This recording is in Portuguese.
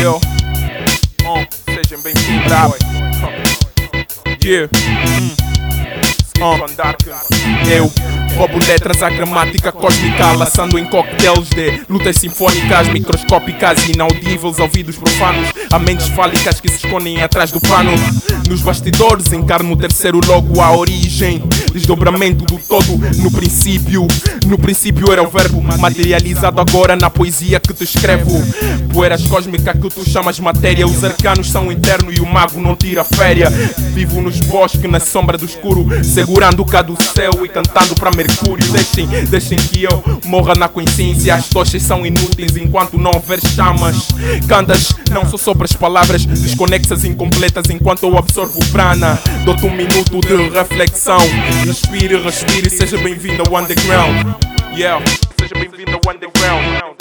Yo, oh, sejam bem-vindos. Yeah. Hum. Eu roubo letras à gramática cósmica, laçando em coquetéis de lutas sinfónicas, microscópicas e inaudíveis, ouvidos profanos, a mentes fálicas que se escondem atrás do pano. Nos bastidores encarno o terceiro logo, a origem, desdobramento do todo no princípio. No princípio era o verbo materializado agora na poesia que te escrevo. Poeiras cósmicas que tu chamas matéria, os arcanos são internos e o mago não tira férias. Vivo nos bosques, na sombra do escuro, segurando o cá do céu e cantando para Mercúrio. Deixem, deixem que eu morra na consciência. As tochas são inúteis enquanto não houver chamas. Cantas não só sobre as palavras desconexas, incompletas enquanto eu absorvo prana. Dou-te um minuto de reflexão. Respire, respire, seja bem-vindo ao underground. Yeah, seja bem-vindo ao underground.